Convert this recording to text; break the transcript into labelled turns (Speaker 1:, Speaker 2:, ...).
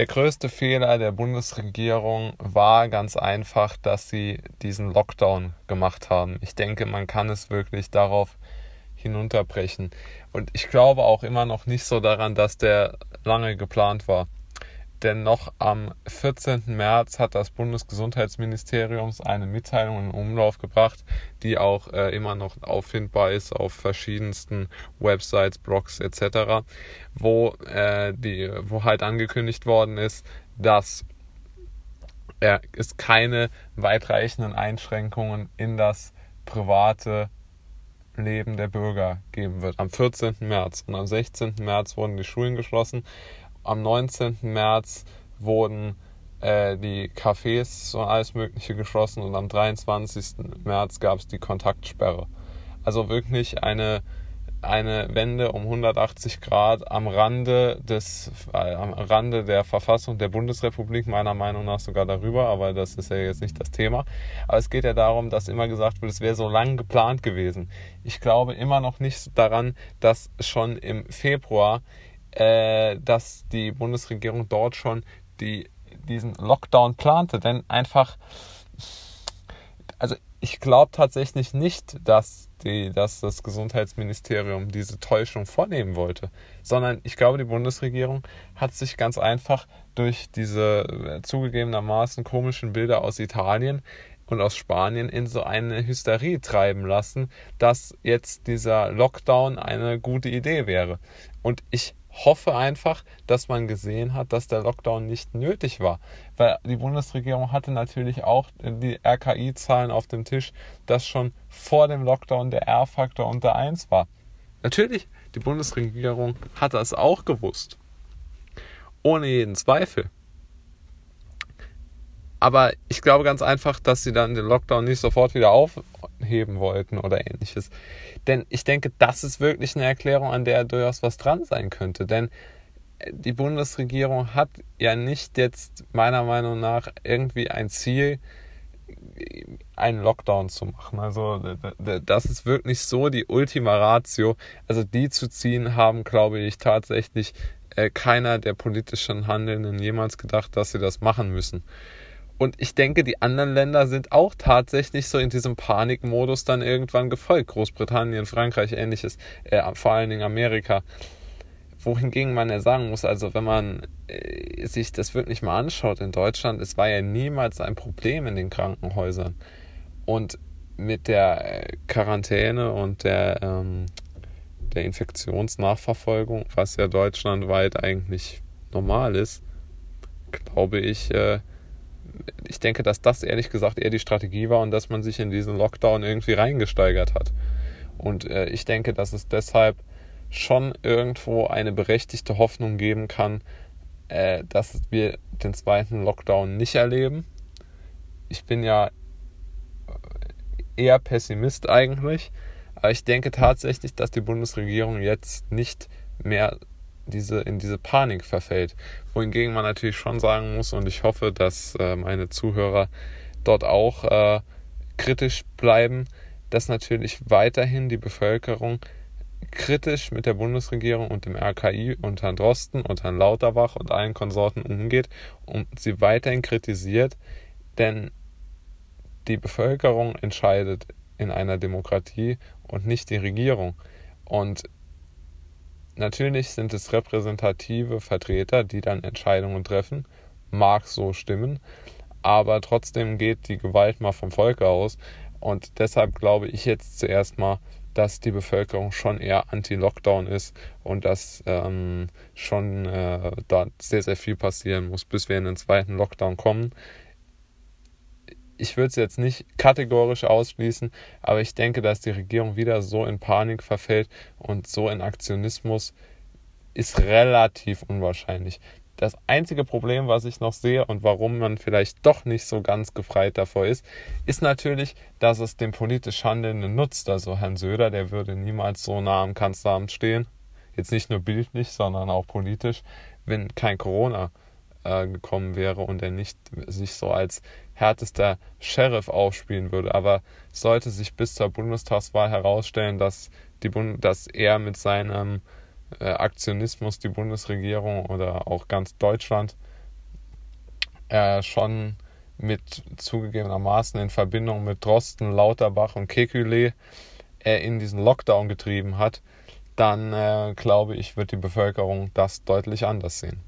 Speaker 1: Der größte Fehler der Bundesregierung war ganz einfach, dass sie diesen Lockdown gemacht haben. Ich denke, man kann es wirklich darauf hinunterbrechen. Und ich glaube auch immer noch nicht so daran, dass der lange geplant war. Denn noch am 14. März hat das Bundesgesundheitsministerium eine Mitteilung in Umlauf gebracht, die auch äh, immer noch auffindbar ist auf verschiedensten Websites, Blogs etc., wo, äh, die, wo halt angekündigt worden ist, dass äh, es keine weitreichenden Einschränkungen in das private Leben der Bürger geben wird. Am 14. März und am 16. März wurden die Schulen geschlossen am 19. März wurden äh, die Cafés und alles Mögliche geschlossen und am 23. März gab es die Kontaktsperre. Also wirklich eine, eine Wende um 180 Grad am Rande des, äh, am Rande der Verfassung der Bundesrepublik, meiner Meinung nach sogar darüber, aber das ist ja jetzt nicht das Thema. Aber es geht ja darum, dass immer gesagt wird, es wäre so lang geplant gewesen. Ich glaube immer noch nicht daran, dass schon im Februar äh, dass die Bundesregierung dort schon die, diesen Lockdown plante. Denn einfach, also ich glaube tatsächlich nicht, dass, die, dass das Gesundheitsministerium diese Täuschung vornehmen wollte, sondern ich glaube, die Bundesregierung hat sich ganz einfach durch diese äh, zugegebenermaßen komischen Bilder aus Italien und aus Spanien in so eine Hysterie treiben lassen, dass jetzt dieser Lockdown eine gute Idee wäre. Und ich hoffe einfach, dass man gesehen hat, dass der Lockdown nicht nötig war. Weil die Bundesregierung hatte natürlich auch die RKI-Zahlen auf dem Tisch, dass schon vor dem Lockdown der R-Faktor unter 1 war. Natürlich, die Bundesregierung hat das auch gewusst. Ohne jeden Zweifel. Aber ich glaube ganz einfach, dass sie dann den Lockdown nicht sofort wieder aufheben wollten oder ähnliches. Denn ich denke, das ist wirklich eine Erklärung, an der durchaus was dran sein könnte. Denn die Bundesregierung hat ja nicht jetzt meiner Meinung nach irgendwie ein Ziel, einen Lockdown zu machen. Also das ist wirklich so die Ultima Ratio. Also die zu ziehen haben, glaube ich, tatsächlich äh, keiner der politischen Handelnden jemals gedacht, dass sie das machen müssen. Und ich denke, die anderen Länder sind auch tatsächlich so in diesem Panikmodus dann irgendwann gefolgt. Großbritannien, Frankreich, ähnliches, äh, vor allen Dingen Amerika. Wohingegen man ja sagen muss, also wenn man äh, sich das wirklich mal anschaut in Deutschland, es war ja niemals ein Problem in den Krankenhäusern. Und mit der äh, Quarantäne und der, ähm, der Infektionsnachverfolgung, was ja deutschlandweit eigentlich normal ist, glaube ich, äh, ich denke, dass das ehrlich gesagt eher die Strategie war und dass man sich in diesen Lockdown irgendwie reingesteigert hat. Und äh, ich denke, dass es deshalb schon irgendwo eine berechtigte Hoffnung geben kann, äh, dass wir den zweiten Lockdown nicht erleben. Ich bin ja äh, eher Pessimist eigentlich, aber ich denke tatsächlich, dass die Bundesregierung jetzt nicht mehr diese, in diese Panik verfällt. Wohingegen man natürlich schon sagen muss, und ich hoffe, dass äh, meine Zuhörer dort auch äh, kritisch bleiben, dass natürlich weiterhin die Bevölkerung kritisch mit der Bundesregierung und dem RKI und Herrn Drosten und Herrn Lauterbach und allen Konsorten umgeht und sie weiterhin kritisiert, denn die Bevölkerung entscheidet in einer Demokratie und nicht die Regierung. Und Natürlich sind es repräsentative Vertreter, die dann Entscheidungen treffen, mag so stimmen, aber trotzdem geht die Gewalt mal vom Volke aus. Und deshalb glaube ich jetzt zuerst mal, dass die Bevölkerung schon eher anti-Lockdown ist und dass ähm, schon äh, da sehr, sehr viel passieren muss, bis wir in den zweiten Lockdown kommen ich würde es jetzt nicht kategorisch ausschließen, aber ich denke, dass die Regierung wieder so in Panik verfällt und so in Aktionismus ist relativ unwahrscheinlich. Das einzige Problem, was ich noch sehe und warum man vielleicht doch nicht so ganz gefreit davor ist, ist natürlich, dass es dem politisch Handelnden nutzt. Also Herrn Söder, der würde niemals so nah am Kanzleramt stehen. Jetzt nicht nur bildlich, sondern auch politisch, wenn kein Corona äh, gekommen wäre und er nicht sich so als härtester Sheriff aufspielen würde. Aber sollte sich bis zur Bundestagswahl herausstellen, dass, die Bund dass er mit seinem äh, Aktionismus die Bundesregierung oder auch ganz Deutschland äh, schon mit zugegebenermaßen in Verbindung mit Drosten, Lauterbach und Kekulé äh, in diesen Lockdown getrieben hat, dann äh, glaube ich, wird die Bevölkerung das deutlich anders sehen.